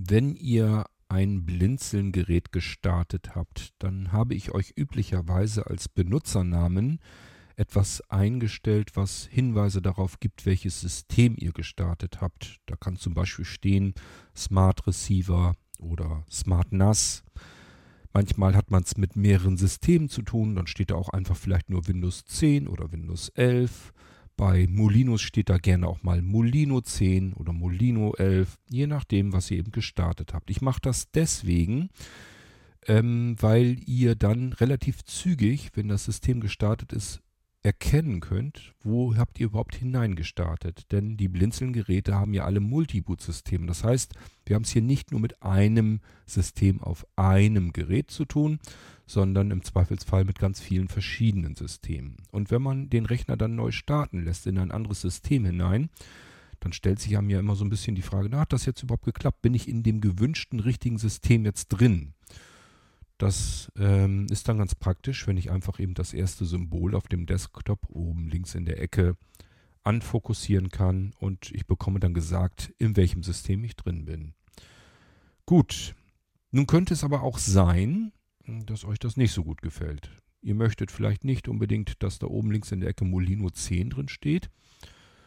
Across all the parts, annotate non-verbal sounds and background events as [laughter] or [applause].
Wenn ihr ein Blinzeln-Gerät gestartet habt, dann habe ich euch üblicherweise als Benutzernamen etwas eingestellt, was Hinweise darauf gibt, welches System ihr gestartet habt. Da kann zum Beispiel stehen Smart Receiver oder Smart NAS. Manchmal hat man es mit mehreren Systemen zu tun, dann steht da auch einfach vielleicht nur Windows 10 oder Windows 11. Bei Molinos steht da gerne auch mal Molino 10 oder Molino 11, je nachdem, was ihr eben gestartet habt. Ich mache das deswegen, ähm, weil ihr dann relativ zügig, wenn das System gestartet ist, erkennen könnt, wo habt ihr überhaupt hineingestartet. Denn die Blinzeln-Geräte haben ja alle Multiboot-Systeme. Das heißt, wir haben es hier nicht nur mit einem System auf einem Gerät zu tun, sondern im Zweifelsfall mit ganz vielen verschiedenen Systemen. Und wenn man den Rechner dann neu starten lässt in ein anderes System hinein, dann stellt sich einem ja immer so ein bisschen die Frage, na, hat das jetzt überhaupt geklappt? Bin ich in dem gewünschten richtigen System jetzt drin? Das ähm, ist dann ganz praktisch, wenn ich einfach eben das erste Symbol auf dem Desktop oben links in der Ecke anfokussieren kann und ich bekomme dann gesagt, in welchem System ich drin bin. Gut, nun könnte es aber auch sein, dass euch das nicht so gut gefällt. Ihr möchtet vielleicht nicht unbedingt, dass da oben links in der Ecke Molino 10 drin steht,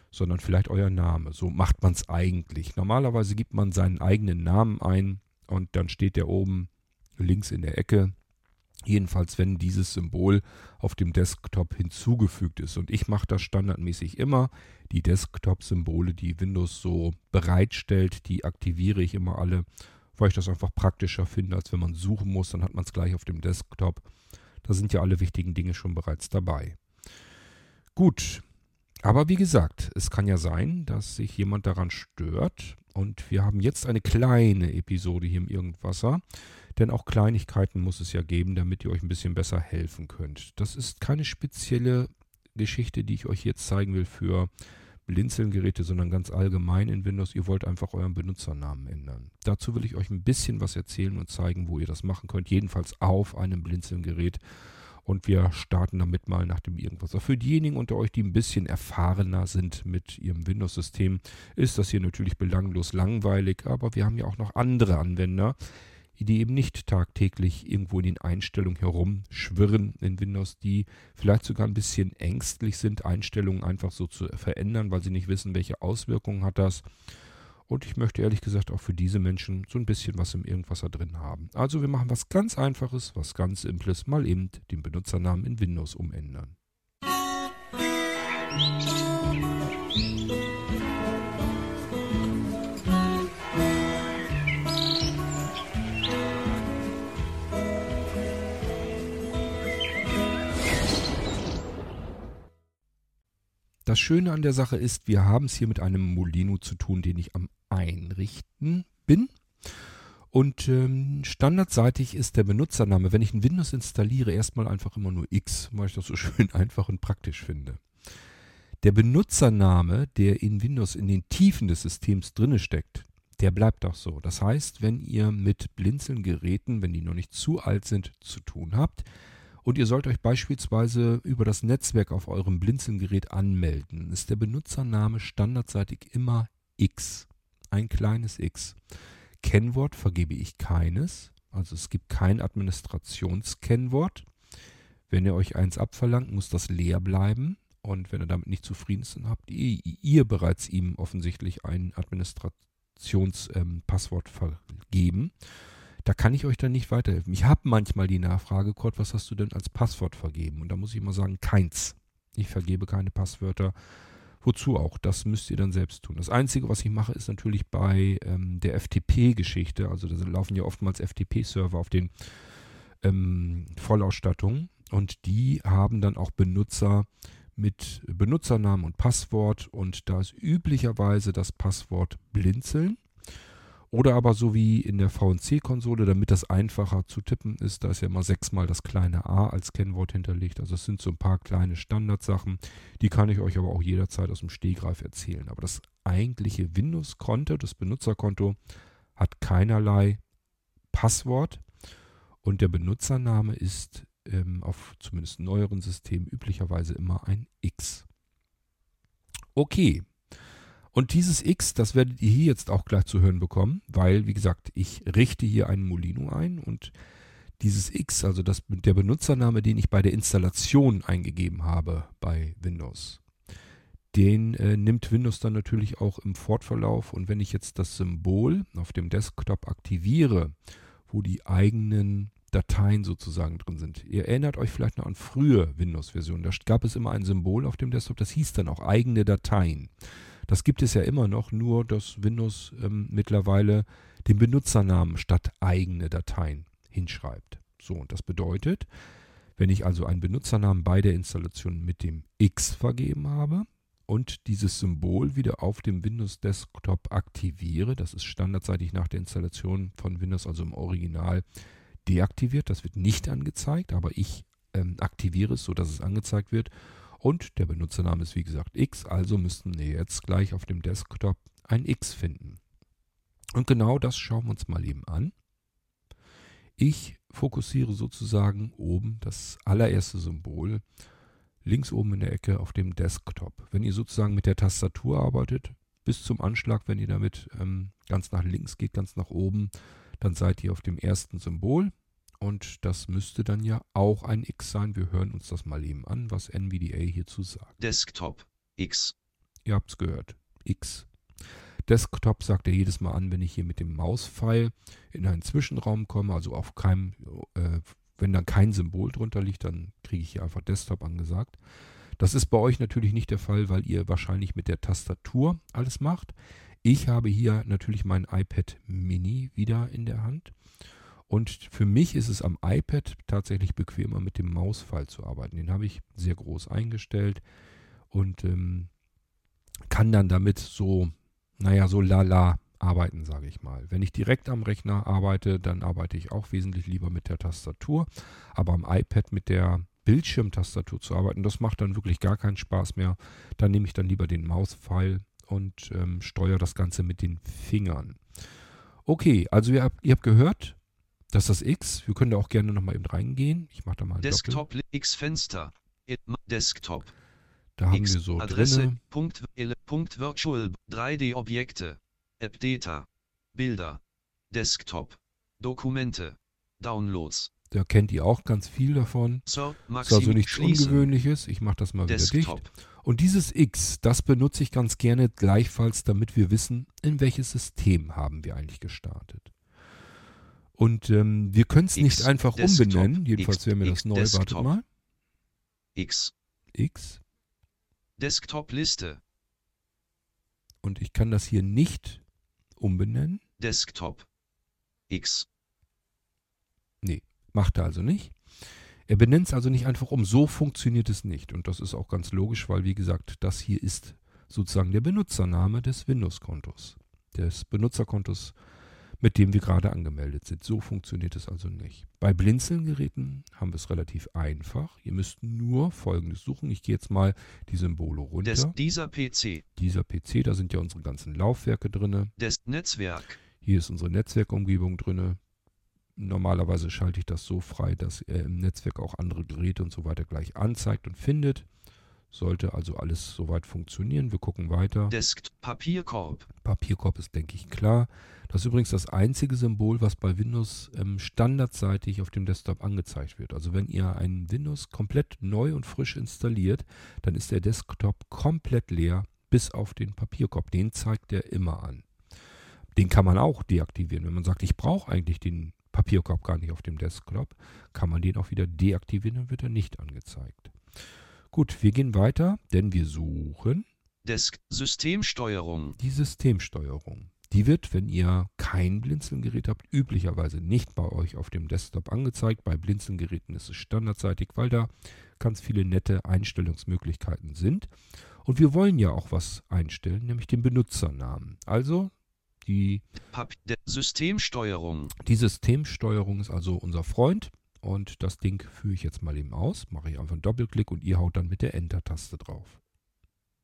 sondern vielleicht euer Name. So macht man es eigentlich. Normalerweise gibt man seinen eigenen Namen ein und dann steht der oben links in der Ecke. Jedenfalls, wenn dieses Symbol auf dem Desktop hinzugefügt ist. Und ich mache das standardmäßig immer. Die Desktop-Symbole, die Windows so bereitstellt, die aktiviere ich immer alle, weil ich das einfach praktischer finde, als wenn man suchen muss. Dann hat man es gleich auf dem Desktop. Da sind ja alle wichtigen Dinge schon bereits dabei. Gut, aber wie gesagt, es kann ja sein, dass sich jemand daran stört. Und wir haben jetzt eine kleine Episode hier im Irgendwasser. Denn auch Kleinigkeiten muss es ja geben, damit ihr euch ein bisschen besser helfen könnt. Das ist keine spezielle Geschichte, die ich euch jetzt zeigen will für Blinzeln-Geräte, sondern ganz allgemein in Windows. Ihr wollt einfach euren Benutzernamen ändern. Dazu will ich euch ein bisschen was erzählen und zeigen, wo ihr das machen könnt. Jedenfalls auf einem Blinzeln-Gerät. Und wir starten damit mal nach dem Irgendwas. Für diejenigen unter euch, die ein bisschen erfahrener sind mit ihrem Windows-System, ist das hier natürlich belanglos langweilig. Aber wir haben ja auch noch andere Anwender, die eben nicht tagtäglich irgendwo in den Einstellungen herumschwirren in Windows, die vielleicht sogar ein bisschen ängstlich sind, Einstellungen einfach so zu verändern, weil sie nicht wissen, welche Auswirkungen hat das. Und ich möchte ehrlich gesagt auch für diese Menschen so ein bisschen was im Irgendwas da drin haben. Also wir machen was ganz Einfaches, was ganz Simples, mal eben den Benutzernamen in Windows umändern. Musik Das Schöne an der Sache ist, wir haben es hier mit einem Molino zu tun, den ich am Einrichten bin. Und ähm, standardseitig ist der Benutzername, wenn ich ein Windows installiere, erstmal einfach immer nur X, weil ich das so [laughs] schön einfach und praktisch finde. Der Benutzername, der in Windows in den Tiefen des Systems drinne steckt, der bleibt auch so. Das heißt, wenn ihr mit Blinzeln-Geräten, wenn die noch nicht zu alt sind, zu tun habt, und ihr sollt euch beispielsweise über das Netzwerk auf eurem Blinzelgerät anmelden. Ist der Benutzername standardseitig immer X. Ein kleines X. Kennwort vergebe ich keines. Also es gibt kein Administrationskennwort. Wenn ihr euch eins abverlangt, muss das leer bleiben. Und wenn ihr damit nicht zufrieden ist, habt ihr, ihr bereits ihm offensichtlich ein Administrationspasswort ähm, vergeben. Da kann ich euch dann nicht weiterhelfen. Ich habe manchmal die Nachfrage, Kurt, was hast du denn als Passwort vergeben? Und da muss ich immer sagen, keins. Ich vergebe keine Passwörter. Wozu auch? Das müsst ihr dann selbst tun. Das Einzige, was ich mache, ist natürlich bei ähm, der FTP-Geschichte. Also da laufen ja oftmals FTP-Server auf den ähm, Vollausstattungen. Und die haben dann auch Benutzer mit Benutzernamen und Passwort. Und da ist üblicherweise das Passwort Blinzeln. Oder aber so wie in der VNC-Konsole, damit das einfacher zu tippen ist, da ist ja immer sechsmal das kleine a als Kennwort hinterlegt. Also es sind so ein paar kleine Standardsachen, die kann ich euch aber auch jederzeit aus dem Stehgreif erzählen. Aber das eigentliche Windows-Konto, das Benutzerkonto, hat keinerlei Passwort und der Benutzername ist ähm, auf zumindest neueren Systemen üblicherweise immer ein X. Okay, Und dieses X, das werdet ihr hier jetzt auch gleich zu hören bekommen, weil, wie gesagt, ich richte hier einen Molino ein und dieses X, also das, der Benutzername, den ich bei der Installation eingegeben habe bei Windows, den äh, nimmt Windows dann natürlich auch im Fortverlauf. Und wenn ich jetzt das Symbol auf dem Desktop aktiviere, wo die eigenen Dateien sozusagen drin sind. Ihr erinnert euch vielleicht noch an frühe Windows-Versionen. Da gab es immer ein Symbol auf dem Desktop, das hieß dann auch eigene Dateien. Das gibt es ja immer noch, nur dass Windows ähm, mittlerweile den Benutzernamen statt eigene Dateien hinschreibt. So, und das bedeutet, wenn ich also einen Benutzernamen bei der Installation mit dem X vergeben habe und dieses Symbol wieder auf dem Windows Desktop aktiviere, das ist standardseitig nach der Installation von Windows, also im Original, deaktiviert. Das wird nicht angezeigt, aber ich ähm, aktiviere es, sodass es angezeigt wird. Und der Benutzername ist wie gesagt X, also müssten wir jetzt gleich auf dem Desktop ein X finden. Und genau das schauen wir uns mal eben an. Ich fokussiere sozusagen oben das allererste Symbol links oben in der Ecke auf dem Desktop. Wenn ihr sozusagen mit der Tastatur arbeitet, bis zum Anschlag, wenn ihr damit ähm, ganz nach links geht, ganz nach oben, dann seid ihr auf dem ersten Symbol. Und das müsste dann ja auch ein X sein. Wir hören uns das mal eben an, was NVDA hierzu sagt. Desktop X. Ihr habt es gehört. X. Desktop sagt er jedes Mal an, wenn ich hier mit dem Mauspfeil in einen Zwischenraum komme, also auf keinem, äh, wenn dann kein Symbol drunter liegt, dann kriege ich hier einfach Desktop angesagt. Das ist bei euch natürlich nicht der Fall, weil ihr wahrscheinlich mit der Tastatur alles macht. Ich habe hier natürlich mein iPad Mini wieder in der Hand. Und für mich ist es am iPad tatsächlich bequemer, mit dem Mauspfeil zu arbeiten. Den habe ich sehr groß eingestellt und ähm, kann dann damit so naja, so lala arbeiten, sage ich mal. Wenn ich direkt am Rechner arbeite, dann arbeite ich auch wesentlich lieber mit der Tastatur. Aber am iPad mit der Bildschirmtastatur zu arbeiten, das macht dann wirklich gar keinen Spaß mehr. Da nehme ich dann lieber den Mauspfeil und ähm, steuere das Ganze mit den Fingern. Okay, also ihr habt, ihr habt gehört, dass das X, wir können da auch gerne nochmal eben reingehen. Ich mache da mal ein Desktop X Fenster. Desktop. Da haben X, wir so Adresse, drinne. Punkt, Punkt Virtual, 3D-Objekte, App-Data, Bilder, Desktop, Dokumente, Downloads. Da kennt ihr auch ganz viel davon. So, das ist also nichts schließen. Ungewöhnliches. Ich mache das mal Desktop. wieder dicht. Und dieses X, das benutze ich ganz gerne gleichfalls, damit wir wissen, in welches System haben wir eigentlich gestartet. Und ähm, wir können es nicht einfach Desktop, umbenennen. Jedenfalls wäre mir X, das neu. Desktop. Wartet mal. X, X. Desktop-Liste, Und ich kann das hier nicht umbenennen. Desktop, X, Macht er also nicht. Er benennt es also nicht einfach um. So funktioniert es nicht. Und das ist auch ganz logisch, weil, wie gesagt, das hier ist sozusagen der Benutzername des Windows-Kontos. Des Benutzerkontos, mit dem wir gerade angemeldet sind. So funktioniert es also nicht. Bei Blinzeln-Geräten haben wir es relativ einfach. Ihr müsst nur Folgendes suchen. Ich gehe jetzt mal die Symbole runter. des, dieser PC, Dieser PC, da sind ja unsere ganzen Laufwerke drin. des Netzwerk, Hier ist unsere Netzwerkumgebung drin. Normalerweise schalte ich das so frei, dass er im Netzwerk auch andere Geräte und so weiter gleich anzeigt und findet. Sollte also alles soweit funktionieren. Wir gucken weiter. Desk, Papierkorb, Papierkorb ist, denke ich, klar. Das ist übrigens das einzige Symbol, was bei Windows ähm, standardseitig auf dem Desktop angezeigt wird. Also wenn ihr ein Windows komplett neu und frisch installiert, dann ist der Desktop komplett leer, bis auf den Papierkorb. Den zeigt er immer an. Den kann man auch deaktivieren. Wenn man sagt, ich brauche eigentlich den Papierkorb gar nicht auf dem Desktop, kann man den auch wieder deaktivieren, dann wird er nicht angezeigt. Gut, wir gehen weiter, denn wir suchen Desk, Systemsteuerung, die Systemsteuerung. Die wird, wenn ihr kein Blinzelgerät habt, üblicherweise nicht bei euch auf dem Desktop angezeigt. Bei Blinzelgeräten ist es standardseitig, weil da ganz viele nette Einstellungsmöglichkeiten sind. Und wir wollen ja auch was einstellen, nämlich den Benutzernamen. Also die, Systemsteuerung, die Systemsteuerung ist also unser Freund. Und das Ding führe ich jetzt mal eben aus. Mache ich einfach einen Doppelklick und ihr haut dann mit der Enter-Taste drauf.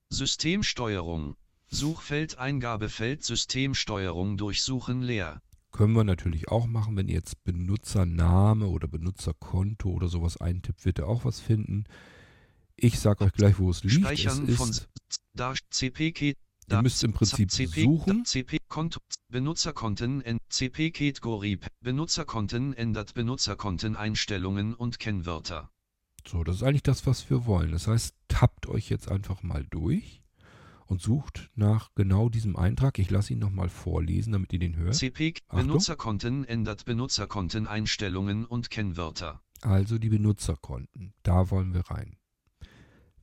Systemsteuerung, Suchfeld Eingabefeld Systemsteuerung durchsuchen leer, Können wir natürlich auch machen, wenn ihr jetzt Benutzername oder Benutzerkonto oder sowas eintippt, wird ihr auch was finden. Ich sage euch gleich, wo es liegt. Es Speichern von ist Dash CPK, Ihr müsst im Prinzip CP, suchen. CP Konto Benutzerkonten en- CP Kategorie Benutzerkonten ändert Benutzerkonteneinstellungen und Kennwörter. So, das ist eigentlich das, was wir wollen. Das heißt, tappt euch jetzt einfach mal durch und sucht nach genau diesem Eintrag. Ich lasse ihn nochmal vorlesen, damit ihr den hört. CP Achtung. Benutzerkonten ändert Benutzerkonteneinstellungen und Kennwörter. Also die Benutzerkonten. Da wollen wir rein.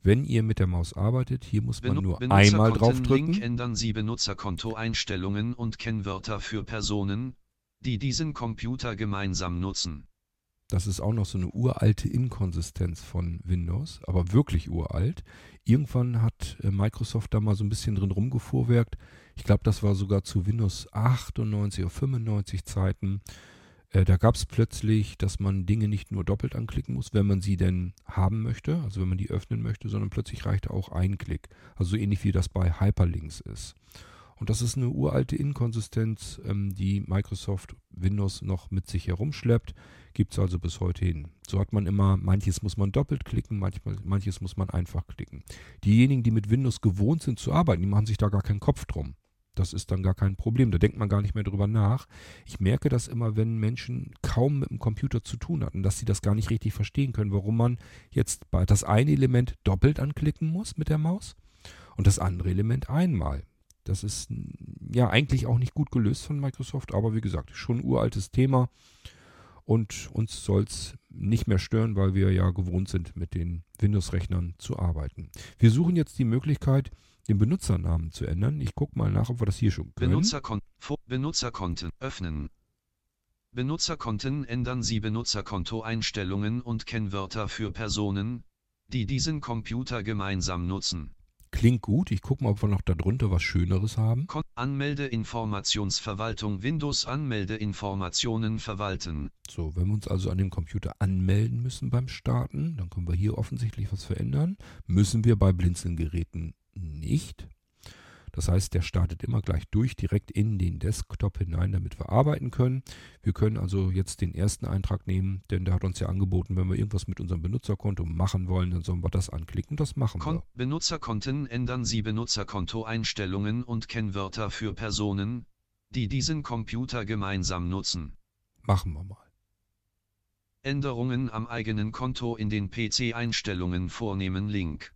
Wenn ihr mit der Maus arbeitet, hier muss man Benu nur einmal draufdrücken. ändern Sie Benutzerkontoeinstellungen und Kennwörter für Personen, die diesen Computer gemeinsam nutzen. Das ist auch noch so eine uralte Inkonsistenz von Windows, aber wirklich uralt. Irgendwann hat äh, Microsoft da mal so ein bisschen drin rumgefuhrwerkt. Ich glaube, das war sogar zu Windows 98 oder 95 Zeiten. Äh, da gab es plötzlich, dass man Dinge nicht nur doppelt anklicken muss, wenn man sie denn haben möchte, also wenn man die öffnen möchte, sondern plötzlich reichte auch ein Klick. Also so ähnlich wie das bei Hyperlinks ist. Und das ist eine uralte Inkonsistenz, ähm, die Microsoft Windows noch mit sich herumschleppt. Gibt es also bis heute hin. So hat man immer, manches muss man doppelt klicken, manchmal, manches muss man einfach klicken. Diejenigen, die mit Windows gewohnt sind zu arbeiten, die machen sich da gar keinen Kopf drum. Das ist dann gar kein Problem. Da denkt man gar nicht mehr drüber nach. Ich merke das immer, wenn Menschen kaum mit dem Computer zu tun hatten, dass sie das gar nicht richtig verstehen können, warum man jetzt bei das eine Element doppelt anklicken muss mit der Maus und das andere Element einmal. Das ist ja eigentlich auch nicht gut gelöst von Microsoft, aber wie gesagt, schon ein uraltes Thema und uns soll es nicht mehr stören, weil wir ja gewohnt sind, mit den Windows-Rechnern zu arbeiten. Wir suchen jetzt die Möglichkeit, den Benutzernamen zu ändern. Ich gucke mal nach, ob wir das hier schon können. Benutzerkon Benutzerkonten öffnen. Benutzerkonten ändern Sie Benutzerkontoeinstellungen und Kennwörter für Personen, die diesen Computer gemeinsam nutzen. Klingt gut. Ich gucke mal, ob wir noch darunter was Schöneres haben. Anmeldeinformationsverwaltung Windows Anmeldeinformationen verwalten. So, wenn wir uns also an dem Computer anmelden müssen beim Starten, dann können wir hier offensichtlich was verändern. Müssen wir bei Blinzeln-Geräten nicht. Das heißt, der startet immer gleich durch, direkt in den Desktop hinein, damit wir arbeiten können. Wir können also jetzt den ersten Eintrag nehmen, denn der hat uns ja angeboten, wenn wir irgendwas mit unserem Benutzerkonto machen wollen, dann sollen wir das anklicken und das machen Kon wir. Benutzerkonten ändern Sie Benutzerkontoeinstellungen und Kennwörter für Personen, die diesen Computer gemeinsam nutzen. Machen wir mal. Änderungen am eigenen Konto in den PC-Einstellungen vornehmen Link.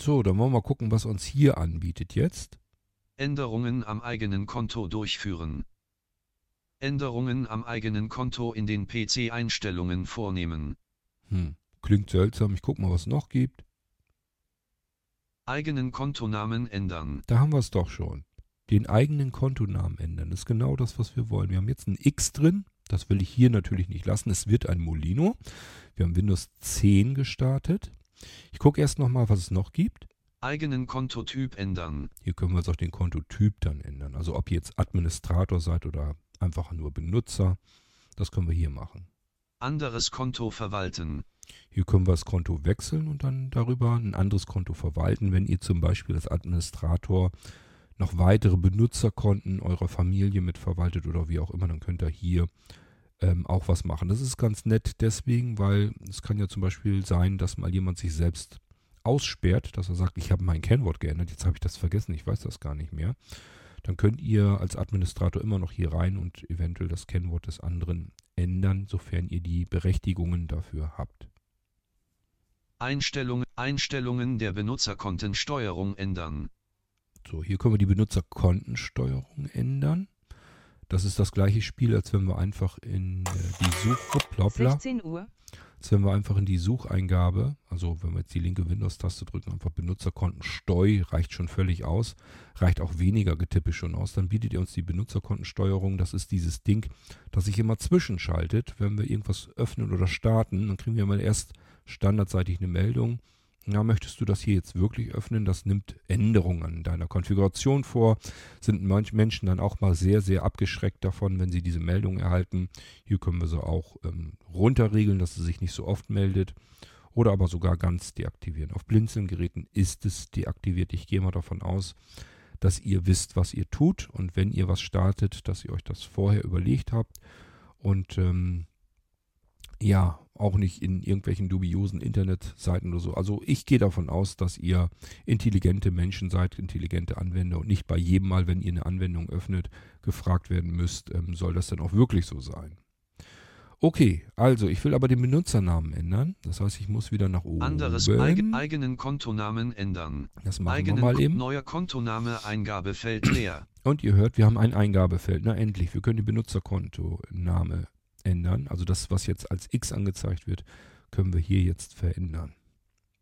So, dann wollen wir mal gucken, was uns hier anbietet jetzt. Änderungen am eigenen Konto durchführen. Änderungen am eigenen Konto in den PC-Einstellungen vornehmen. Hm, klingt seltsam. Ich gucke mal, was es noch gibt. Eigenen Kontonamen ändern. Da haben wir es doch schon. Den eigenen Kontonamen ändern. Das ist genau das, was wir wollen. Wir haben jetzt ein X drin. Das will ich hier natürlich nicht lassen. Es wird ein Molino. Wir haben Windows 10 gestartet. Ich gucke erst nochmal, was es noch gibt. Eigenen Kontotyp ändern. Hier können wir jetzt auch den Kontotyp dann ändern. Also ob ihr jetzt Administrator seid oder einfach nur Benutzer. Das können wir hier machen. Anderes Konto verwalten. Hier können wir das Konto wechseln und dann darüber ein anderes Konto verwalten. Wenn ihr zum Beispiel als Administrator noch weitere Benutzerkonten eurer Familie mitverwaltet oder wie auch immer, dann könnt ihr hier ähm, auch was machen. Das ist ganz nett deswegen, weil es kann ja zum Beispiel sein, dass mal jemand sich selbst aussperrt, dass er sagt, ich habe mein Kennwort geändert, jetzt habe ich das vergessen, ich weiß das gar nicht mehr. Dann könnt ihr als Administrator immer noch hier rein und eventuell das Kennwort des anderen ändern, sofern ihr die Berechtigungen dafür habt. Einstellung, Einstellungen der Benutzerkontensteuerung ändern. So, hier können wir die Benutzerkontensteuerung ändern. Das ist das gleiche Spiel, als wenn wir einfach in äh, die Such hoppla, 16 Uhr. als wenn wir einfach in die Sucheingabe, also wenn wir jetzt die linke Windows-Taste drücken, einfach Benutzerkontensteu, reicht schon völlig aus, reicht auch weniger Getippe schon aus, dann bietet ihr uns die Benutzerkontensteuerung, das ist dieses Ding, das sich immer zwischenschaltet, wenn wir irgendwas öffnen oder starten, dann kriegen wir mal erst standardseitig eine Meldung, ja, möchtest du das hier jetzt wirklich öffnen? Das nimmt Änderungen an deiner Konfiguration vor. Sind manche Menschen dann auch mal sehr, sehr abgeschreckt davon, wenn sie diese Meldung erhalten. Hier können wir sie auch ähm, runterregeln, dass sie sich nicht so oft meldet. Oder aber sogar ganz deaktivieren. Auf Blinzeln-Geräten ist es deaktiviert. Ich gehe mal davon aus, dass ihr wisst, was ihr tut. Und wenn ihr was startet, dass ihr euch das vorher überlegt habt. Und ähm, ja, auch nicht in irgendwelchen dubiosen Internetseiten oder so. Also ich gehe davon aus, dass ihr intelligente Menschen seid, intelligente Anwender und nicht bei jedem Mal, wenn ihr eine Anwendung öffnet, gefragt werden müsst, ähm, soll das denn auch wirklich so sein? Okay, also ich will aber den Benutzernamen ändern. Das heißt, ich muss wieder nach oben. Anderes eig eigenen Kontonamen ändern. Das machen eigenen wir mal eben. Neuer Kontoname Eingabefeld leer. Und ihr hört, wir haben ein Eingabefeld. Na endlich, wir können den Benutzerkontoname ändern. Also das, was jetzt als X angezeigt wird, können wir hier jetzt verändern.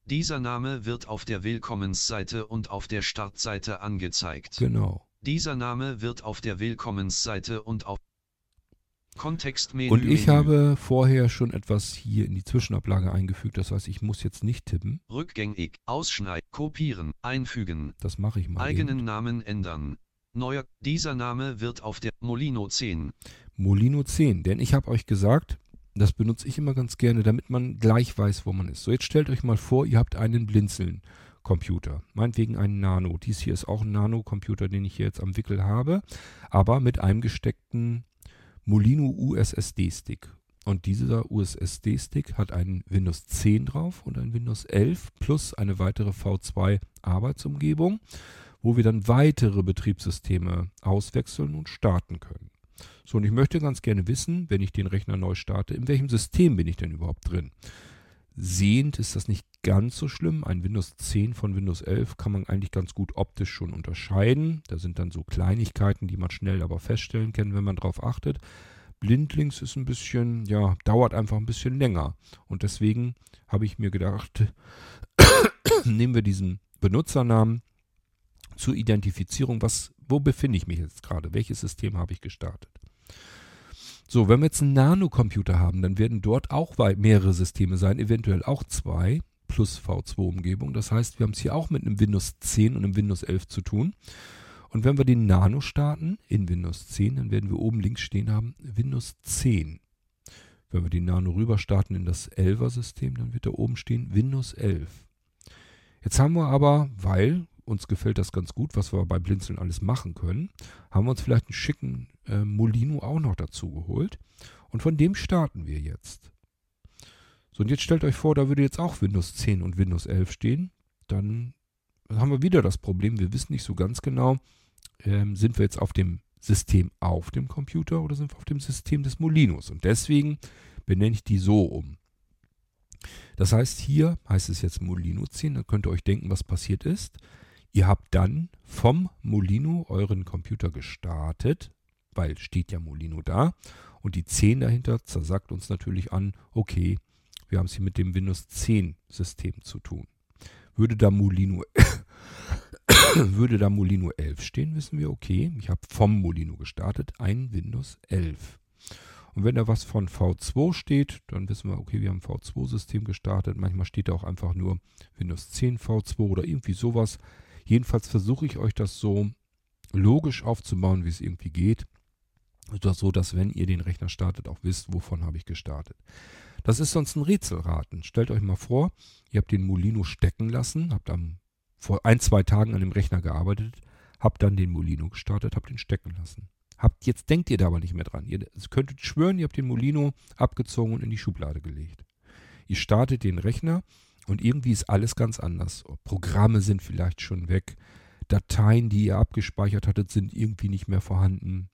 Dieser Name wird auf der Willkommensseite und auf der Startseite angezeigt. Genau. Dieser Name wird auf der Willkommensseite und auf Kontextmenü. Und ich habe vorher schon etwas hier in die Zwischenablage eingefügt. Das heißt, ich muss jetzt nicht tippen. Rückgängig, ausschneiden, kopieren, einfügen. Das mache ich mal. Eigenen eben. Namen ändern. Neuer, dieser Name wird auf der Molino 10. Molino 10. Denn ich habe euch gesagt, das benutze ich immer ganz gerne, damit man gleich weiß, wo man ist. So, jetzt stellt euch mal vor, ihr habt einen Blinzeln. Computer. Meinetwegen einen Nano. Dies hier ist auch ein Nano-Computer, den ich hier jetzt am Wickel habe, aber mit einem gesteckten Molino USSD-Stick. Und dieser USSD-Stick hat einen Windows 10 drauf und einen Windows 11 plus eine weitere V2 Arbeitsumgebung, wo wir dann weitere Betriebssysteme auswechseln und starten können. So, und ich möchte ganz gerne wissen, wenn ich den Rechner neu starte, in welchem System bin ich denn überhaupt drin? Sehend ist das nicht ganz so schlimm. Ein Windows 10 von Windows 11 kann man eigentlich ganz gut optisch schon unterscheiden. Da sind dann so Kleinigkeiten, die man schnell aber feststellen kann, wenn man darauf achtet. Blindlings ist ein bisschen, ja, dauert einfach ein bisschen länger. Und deswegen habe ich mir gedacht, [coughs] nehmen wir diesen Benutzernamen zur Identifizierung. Was, wo befinde ich mich jetzt gerade? Welches System habe ich gestartet? So, wenn wir jetzt einen Nanocomputer haben, dann werden dort auch mehrere Systeme sein, eventuell auch zwei plus V2-Umgebung. Das heißt, wir haben es hier auch mit einem Windows 10 und einem Windows 11 zu tun. Und wenn wir den Nano starten in Windows 10, dann werden wir oben links stehen haben Windows 10. Wenn wir den Nano rüber starten in das 11er System, dann wird da oben stehen Windows 11. Jetzt haben wir aber, weil uns gefällt das ganz gut, was wir bei Blinzeln alles machen können, haben wir uns vielleicht einen schicken äh, Molino auch noch dazu geholt. Und von dem starten wir jetzt. So, und jetzt stellt euch vor, da würde jetzt auch Windows 10 und Windows 11 stehen. Dann haben wir wieder das Problem, wir wissen nicht so ganz genau, ähm, sind wir jetzt auf dem System auf dem Computer oder sind wir auf dem System des Molinos. Und deswegen benenne ich die so um. Das heißt, hier heißt es jetzt Molino 10, dann könnt ihr euch denken, was passiert ist. Ihr habt dann vom Molino euren Computer gestartet, weil steht ja Molino da. Und die 10 dahinter zersagt uns natürlich an, okay, wir haben es hier mit dem Windows 10 System zu tun. Würde da Molino, [coughs] würde da Molino 11 stehen, wissen wir, okay, ich habe vom Molino gestartet, ein Windows 11. Und wenn da was von V2 steht, dann wissen wir, okay, wir haben ein V2-System gestartet. Manchmal steht da auch einfach nur Windows 10 V2 oder irgendwie sowas. Jedenfalls versuche ich euch das so logisch aufzubauen, wie es irgendwie geht. So dass, wenn ihr den Rechner startet, auch wisst, wovon habe ich gestartet. Das ist sonst ein Rätselraten. Stellt euch mal vor, ihr habt den Molino stecken lassen, habt am, vor ein, zwei Tagen an dem Rechner gearbeitet, habt dann den Molino gestartet, habt ihn stecken lassen. Habt, jetzt denkt ihr da aber nicht mehr dran. Ihr könntet schwören, ihr habt den Molino abgezogen und in die Schublade gelegt. Ihr startet den Rechner und irgendwie ist alles ganz anders. Programme sind vielleicht schon weg. Dateien, die ihr abgespeichert hattet, sind irgendwie nicht mehr vorhanden.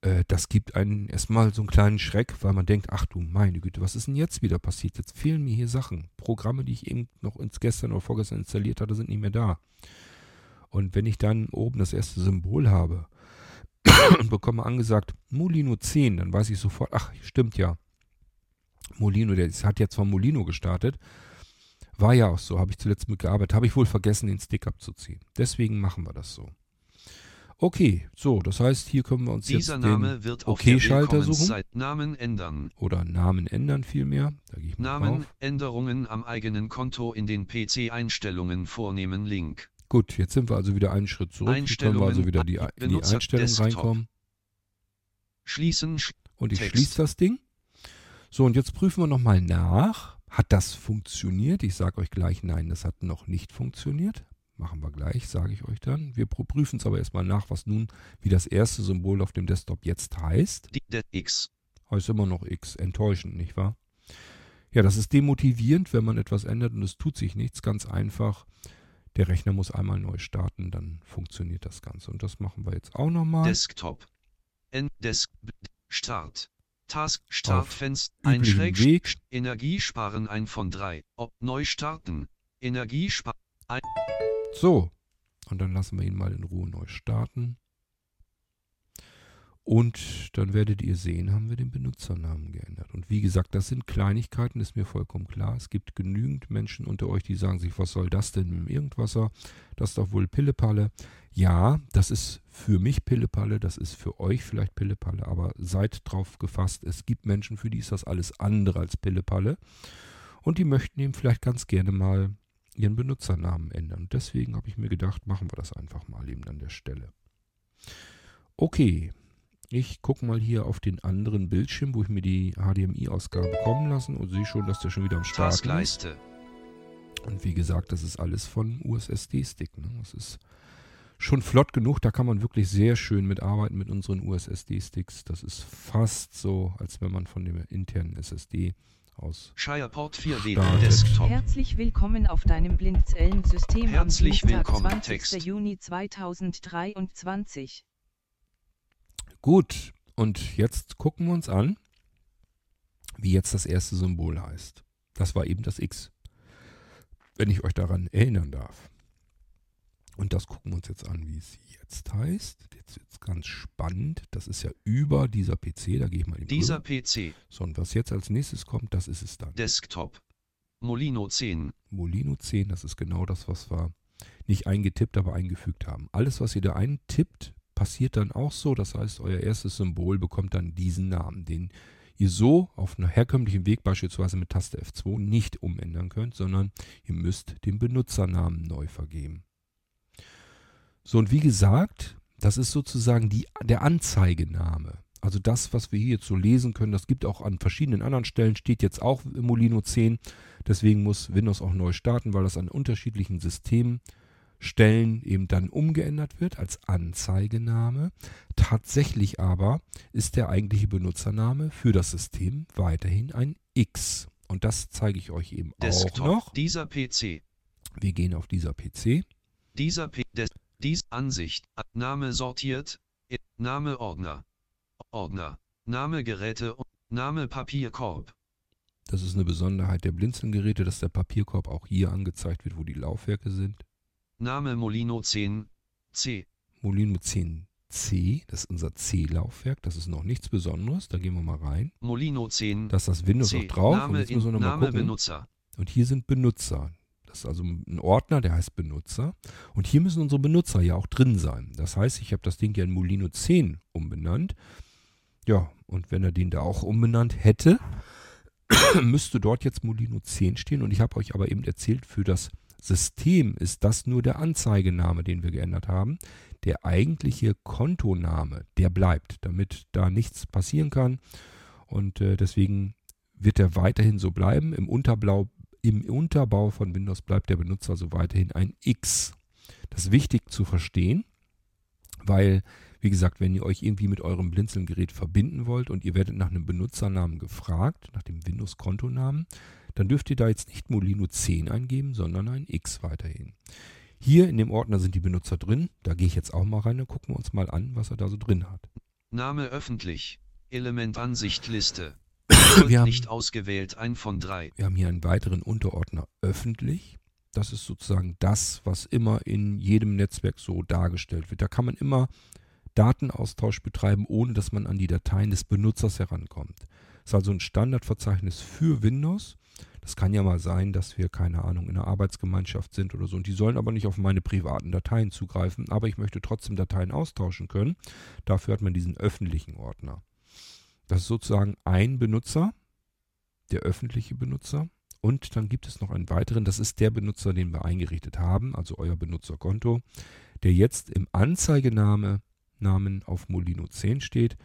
Äh, das gibt einen erstmal so einen kleinen Schreck, weil man denkt, ach du meine Güte, was ist denn jetzt wieder passiert? Jetzt fehlen mir hier Sachen. Programme, die ich eben noch ins gestern oder vorgestern installiert hatte, sind nicht mehr da. Und wenn ich dann oben das erste Symbol habe [coughs] und bekomme angesagt Molino 10, dann weiß ich sofort, ach, stimmt ja. Molino, der hat jetzt von Molino gestartet. War ja auch so, habe ich zuletzt mitgearbeitet. Habe ich wohl vergessen, den Stick abzuziehen. Deswegen machen wir das so. Okay, so, das heißt, hier können wir uns Dieser jetzt Name den OK-Schalter der suchen. Namen ändern. Oder Namen ändern vielmehr. Da gehe ich mal Namen, drauf. Änderungen am eigenen Konto in den PC-Einstellungen vornehmen Link. Gut, jetzt sind wir also wieder einen Schritt zurück. Hier können wir also wieder die, in die Einstellungen reinkommen. Schließen, sch Und ich Text. schließe das Ding. So, und jetzt prüfen wir nochmal nach. Hat das funktioniert? Ich sage euch gleich, nein, das hat noch nicht funktioniert. Machen wir gleich, sage ich euch dann. Wir prüfen es aber erstmal nach, was nun, wie das erste Symbol auf dem Desktop jetzt heißt. X. Heißt immer noch X. Enttäuschend, nicht wahr? Ja, das ist demotivierend, wenn man etwas ändert und es tut sich nichts. Ganz einfach. Der Rechner muss einmal neu starten, dann funktioniert das Ganze. Und das machen wir jetzt auch nochmal. Desktop. N Desk Start. Task Startfenster. Ein üblichem Schräg Weg. Energiesparen ein von drei. Ob neu starten. Energiesparen. So. Und dann lassen wir ihn mal in Ruhe neu starten. Und dann werdet ihr sehen, haben wir den Benutzernamen geändert. Und wie gesagt, das sind Kleinigkeiten, ist mir vollkommen klar. Es gibt genügend Menschen unter euch, die sagen sich, was soll das denn mit dem Irgendwasser? Das ist doch wohl Pillepalle. Ja, das ist für mich Pillepalle, das ist für euch vielleicht Pillepalle, aber seid drauf gefasst, es gibt Menschen, für die ist das alles andere als Pillepalle. Und die möchten eben vielleicht ganz gerne mal ihren Benutzernamen ändern. Und deswegen habe ich mir gedacht, machen wir das einfach mal eben an der Stelle. Okay, ich gucke mal hier auf den anderen Bildschirm, wo ich mir die HDMI-Ausgabe kommen lassen und sehe schon, dass der schon wieder am Start ist. Und wie gesagt, das ist alles von USSD-Stick. Ne? Das ist schon flott genug. Da kann man wirklich sehr schön mitarbeiten mit unseren USSD-Sticks. Das ist fast so, als wenn man von dem internen SSD aus. Shireport 4W Startet. Desktop. Herzlich willkommen auf deinem Blindzellensystem Herzlich am Dienstag, willkommen, 20. Text. Juni 2023. Gut, und jetzt gucken wir uns an, wie jetzt das erste Symbol heißt. Das war eben das X. Wenn ich euch daran erinnern darf. Und das gucken wir uns jetzt an, wie es jetzt heißt. Jetzt wird es ganz spannend. Das ist ja über dieser PC, da gehe ich mal eben Dieser rüber. PC. So, und was jetzt als nächstes kommt, das ist es dann. Desktop. Molino 10. Molino 10, das ist genau das, was wir nicht eingetippt, aber eingefügt haben. Alles, was ihr da eintippt, passiert dann auch so. Das heißt, euer erstes Symbol bekommt dann diesen Namen, den ihr so auf einem herkömmlichen Weg, beispielsweise mit Taste F2, nicht umändern könnt, sondern ihr müsst den Benutzernamen neu vergeben. So, und wie gesagt, das ist sozusagen die, der Anzeigename. Also das, was wir hier jetzt so lesen können, das gibt auch an verschiedenen anderen Stellen, steht jetzt auch im Molino 10. Deswegen muss Windows auch neu starten, weil das an unterschiedlichen Systemstellen eben dann umgeändert wird als Anzeigename. Tatsächlich aber ist der eigentliche Benutzername für das System weiterhin ein X. Und das zeige ich euch eben Desktop. auch noch. Dieser PC. Wir gehen auf dieser PC. Dieser P. Des, dies Ansicht. Name sortiert. Name Ordner. Ordner. Name Geräte. und Name Papierkorb. Das ist eine Besonderheit der Blinzelgeräte, dass der Papierkorb auch hier angezeigt wird, wo die Laufwerke sind. Name Molino 10. C. Molino 10C, das ist unser C-Laufwerk, das ist noch nichts Besonderes, da gehen wir mal rein. Molino 10. Da ist das Windows C. noch drauf und Name, jetzt müssen wir in, noch mal Name gucken. Benutzer. Und hier sind Benutzer. Das ist also ein Ordner, der heißt Benutzer. Und hier müssen unsere Benutzer ja auch drin sein. Das heißt, ich habe das Ding ja in Molino 10 umbenannt. Ja, und wenn er den da auch umbenannt hätte, [coughs] müsste dort jetzt Molino 10 stehen. Und ich habe euch aber eben erzählt, für das System ist das nur der Anzeigename, den wir geändert haben. Der eigentliche Kontoname, der bleibt, damit da nichts passieren kann. Und äh, deswegen wird er weiterhin so bleiben. Im, Unterblau, Im Unterbau von Windows bleibt der Benutzer so weiterhin ein X. Das ist wichtig zu verstehen, weil, wie gesagt, wenn ihr euch irgendwie mit eurem Blinzelgerät verbinden wollt und ihr werdet nach einem Benutzernamen gefragt, nach dem Windows-Kontonamen, dann dürft ihr da jetzt nicht Molino 10 eingeben, sondern ein X weiterhin. Hier in dem Ordner sind die Benutzer drin. Da gehe ich jetzt auch mal rein und gucken wir uns mal an, was er da so drin hat. Name öffentlich. Element Ansicht Liste. [coughs] Wir haben- nicht ausgewählt. Ein von drei. Wir haben hier einen weiteren Unterordner öffentlich. Das ist sozusagen das, was immer in jedem Netzwerk so dargestellt wird. Da kann man immer Datenaustausch betreiben, ohne dass man an die Dateien des Benutzers herankommt. Das ist also ein Standardverzeichnis für Windows. Das kann ja mal sein, dass wir, keine Ahnung, in einer Arbeitsgemeinschaft sind oder so. Und die sollen aber nicht auf meine privaten Dateien zugreifen. Aber ich möchte trotzdem Dateien austauschen können. Dafür hat man diesen öffentlichen Ordner. Das ist sozusagen ein Benutzer, der öffentliche Benutzer. Und dann gibt es noch einen weiteren, das ist der Benutzer, den wir eingerichtet haben, also euer Benutzerkonto, der jetzt im Anzeigename Namen auf Molino 10 steht.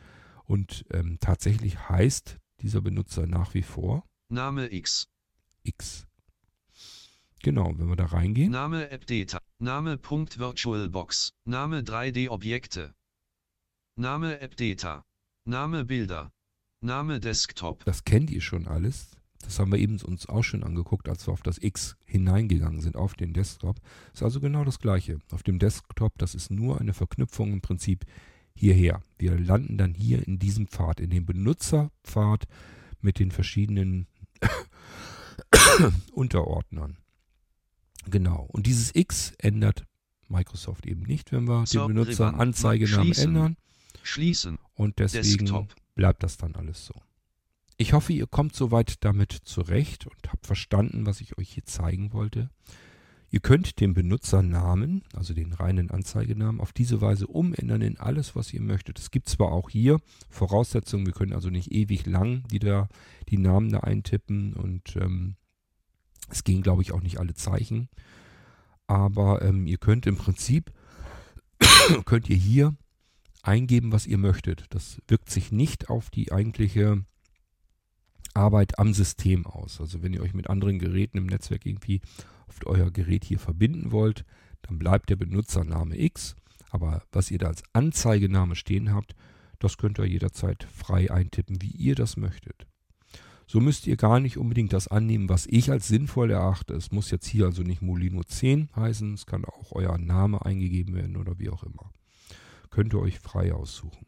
Und ähm, tatsächlich heißt dieser Benutzer nach wie vor Name X. X. Genau, wenn wir da reingehen, Name App Data. Name Punkt VirtualBox. Name 3D Objekte. Name App Data. Name Bilder. Name Desktop. das kennt ihr schon alles. Das haben wir eben uns auch schon angeguckt, als wir auf das X hineingegangen sind, auf den Desktop. Ist also genau das gleiche. Auf dem Desktop, das ist nur eine Verknüpfung im Prinzip hierher. Wir landen dann hier in diesem Pfad, in dem Benutzerpfad mit den verschiedenen [coughs] Unterordnern. Genau. Und dieses X ändert Microsoft eben nicht, wenn wir den Benutzer Anzeigenamen ändern. Schließen. Und deswegen Desktop. bleibt das dann alles so. Ich hoffe, ihr kommt soweit damit zurecht und habt verstanden, was ich euch hier zeigen wollte. Ihr könnt den Benutzernamen, also den reinen Anzeigenamen, auf diese Weise umändern in alles, was ihr möchtet. Es gibt zwar auch hier Voraussetzungen, wir können also nicht ewig lang die, da, die Namen da eintippen und ähm, es gehen, glaube ich, auch nicht alle Zeichen. Aber ähm, ihr könnt im Prinzip, [coughs] könnt ihr hier eingeben, was ihr möchtet. Das wirkt sich nicht auf die eigentliche Arbeit am System aus. Also wenn ihr euch mit anderen Geräten im Netzwerk irgendwie auf euer Gerät hier verbinden wollt, dann bleibt der Benutzername X. Aber was ihr da als Anzeigename stehen habt, das könnt ihr jederzeit frei eintippen, wie ihr das möchtet. So müsst ihr gar nicht unbedingt das annehmen, was ich als sinnvoll erachte. Es muss jetzt hier also nicht Molino 10 heißen, es kann auch euer Name eingegeben werden oder wie auch immer. Könnt ihr euch frei aussuchen.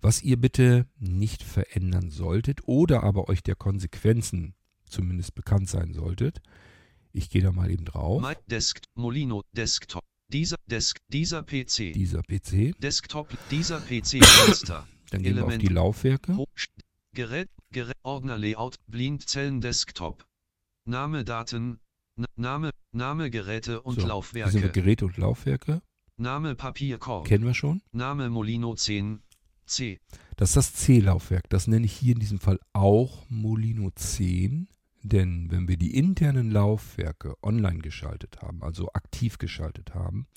Was ihr bitte nicht verändern solltet oder aber euch der Konsequenzen zumindest bekannt sein solltet. Ich gehe da mal eben drauf. My Desk, Molino, Desktop, dieser Desk, dieser PC. Dieser PC. Desktop, dieser PC Fenster. Dann gehen Element, wir auf die Laufwerke. Gerät, Gerät, Ordner Layout, Blindzellen Desktop. Name Daten, Name, Name Geräte und so, Laufwerke. Hier sind Geräte und Laufwerke. Name Papierkorb. Kennen wir schon. Name Molino 10, C. Das ist das C-Laufwerk. Das nenne ich hier in diesem Fall auch Molino 10. Denn wenn wir die internen Laufwerke online geschaltet haben, also aktiv geschaltet haben,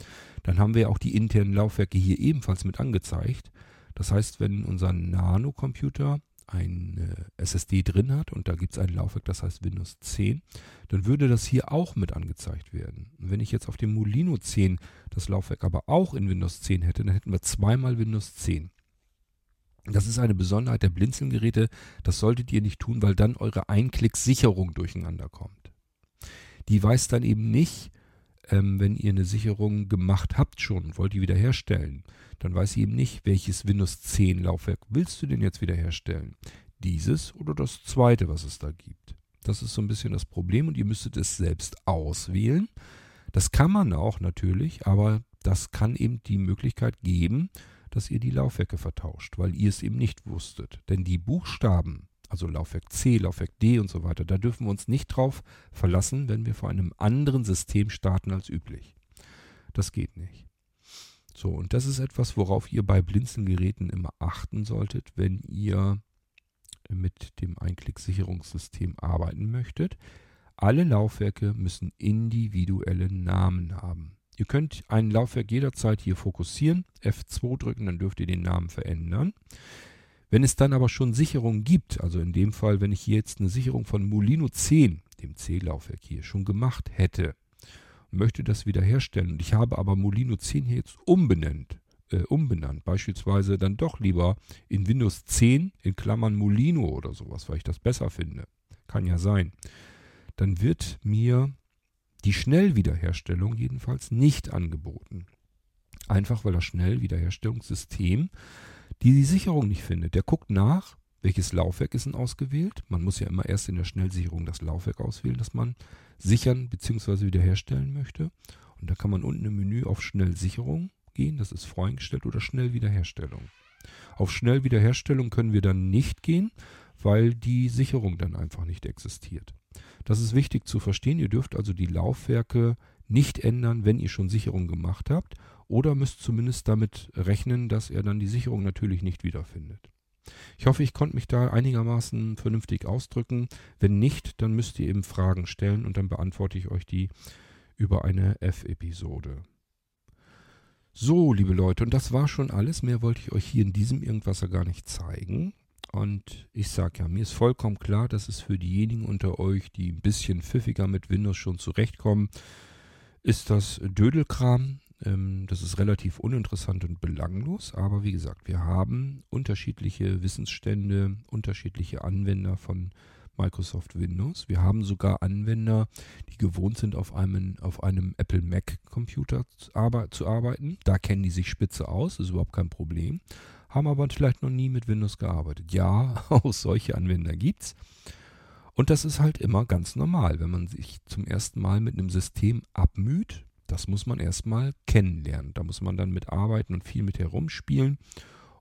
dann haben wir auch die internen Laufwerke hier ebenfalls mit angezeigt. Das heißt, wenn unser Nano-Computer eine SSD drin hat und da gibt es ein Laufwerk, das heißt Windows 10, dann würde das hier auch mit angezeigt werden. Und wenn ich jetzt auf dem Molino 10 das Laufwerk aber auch in Windows 10 hätte, dann hätten wir zweimal Windows 10. Das ist eine Besonderheit der Blinzelgeräte. Das solltet ihr nicht tun, weil dann eure Einklicksicherung durcheinander kommt. Die weiß dann eben nicht, ähm, wenn ihr eine Sicherung gemacht habt schon wollt die wiederherstellen, dann weiß sie eben nicht, welches Windows 10 Laufwerk willst du denn jetzt wiederherstellen. Dieses oder das zweite, was es da gibt. Das ist so ein bisschen das Problem und ihr müsstet es selbst auswählen. Das kann man auch natürlich, aber das kann eben die Möglichkeit geben, dass ihr die Laufwerke vertauscht, weil ihr es eben nicht wusstet. Denn die Buchstaben, also Laufwerk C, Laufwerk D und so weiter, da dürfen wir uns nicht drauf verlassen, wenn wir vor einem anderen System starten als üblich. Das geht nicht. So, und das ist etwas, worauf ihr bei Blinzelgeräten immer achten solltet, wenn ihr mit dem Einklicksicherungssystem arbeiten möchtet. Alle Laufwerke müssen individuelle Namen haben. Ihr könnt ein Laufwerk jederzeit hier fokussieren, F2 drücken, dann dürft ihr den Namen verändern. Wenn es dann aber schon Sicherungen gibt, also in dem Fall, wenn ich hier jetzt eine Sicherung von Molino 10, dem C-Laufwerk hier, schon gemacht hätte möchte das wiederherstellen und ich habe aber Molino 10 hier jetzt umbenannt, äh, umbenannt, beispielsweise dann doch lieber in Windows 10 in Klammern Molino oder sowas, weil ich das besser finde, kann ja sein, dann wird mir die Schnellwiederherstellung jedenfalls nicht angeboten. Einfach weil das Schnellwiederherstellungssystem die, die Sicherung nicht findet. Der guckt nach, welches Laufwerk ist denn ausgewählt. Man muss ja immer erst in der Schnellsicherung das Laufwerk auswählen, das man sichern bzw. wiederherstellen möchte. Und da kann man unten im Menü auf Schnellsicherung gehen, das ist voreingestellt, oder Schnellwiederherstellung. Auf Schnellwiederherstellung können wir dann nicht gehen, weil die Sicherung dann einfach nicht existiert. Das ist wichtig zu verstehen. Ihr dürft also die Laufwerke nicht ändern, wenn ihr schon Sicherung gemacht habt. Oder müsst zumindest damit rechnen, dass er dann die Sicherung natürlich nicht wiederfindet. Ich hoffe, ich konnte mich da einigermaßen vernünftig ausdrücken. Wenn nicht, dann müsst ihr eben Fragen stellen und dann beantworte ich euch die über eine F-Episode. So, liebe Leute, und das war schon alles. Mehr wollte ich euch hier in diesem Irgendwasser gar nicht zeigen. Und ich sage ja, mir ist vollkommen klar, dass es für diejenigen unter euch, die ein bisschen pfiffiger mit Windows schon zurechtkommen, ist das Dödelkram. Ähm, das ist relativ uninteressant und belanglos, aber wie gesagt, wir haben unterschiedliche Wissensstände, unterschiedliche Anwender von Microsoft Windows. Wir haben sogar Anwender, die gewohnt sind, auf einem, auf einem Apple Mac Computer zu, zu arbeiten. Da kennen die sich spitze aus, ist überhaupt kein Problem. Haben aber vielleicht noch nie mit Windows gearbeitet. Ja, [laughs] auch solche Anwender gibt's. Und das ist halt immer ganz normal, wenn man sich zum ersten Mal mit einem System abmüht. Das muss man erstmal kennenlernen. Da muss man dann mitarbeiten und viel mit herumspielen.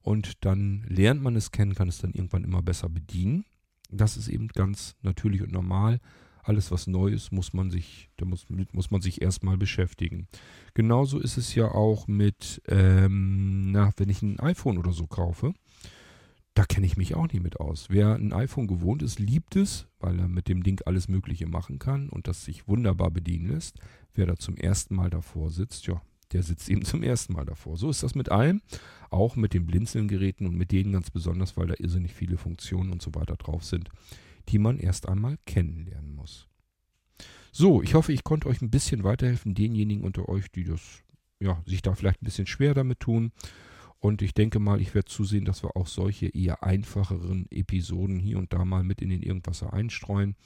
Und dann lernt man es kennen, kann es dann irgendwann immer besser bedienen. Das ist eben ganz natürlich und normal. Alles, was neu ist, muss man sich, da muss, muss man sich erstmal beschäftigen. Genauso ist es ja auch mit, ähm, na, wenn ich ein iPhone oder so kaufe, da kenne ich mich auch nicht mit aus. Wer ein iPhone gewohnt ist, liebt es, weil er mit dem Ding alles Mögliche machen kann und das sich wunderbar bedienen lässt. Wer da zum ersten Mal davor sitzt, ja, der sitzt eben [laughs] zum ersten Mal davor. So ist das mit allem, auch mit den Blinzelgeräten und mit denen ganz besonders, weil da irrsinnig viele Funktionen und so weiter drauf sind, die man erst einmal kennenlernen muss. So, ich hoffe, ich konnte euch ein bisschen weiterhelfen, denjenigen unter euch, die das, ja, sich da vielleicht ein bisschen schwer damit tun. Und ich denke mal, ich werde zusehen, dass wir auch solche eher einfacheren Episoden hier und da mal mit in den Irgendwasser einstreuen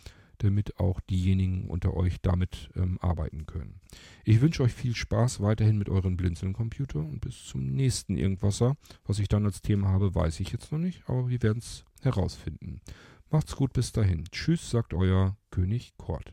damit auch diejenigen unter euch damit ähm, arbeiten können. Ich wünsche euch viel Spaß weiterhin mit euren Blinzeln-Computer und bis zum nächsten Irgendwasser. Was ich dann als Thema habe, weiß ich jetzt noch nicht, aber wir werden es herausfinden. Macht's gut bis dahin. Tschüss, sagt euer König Kort.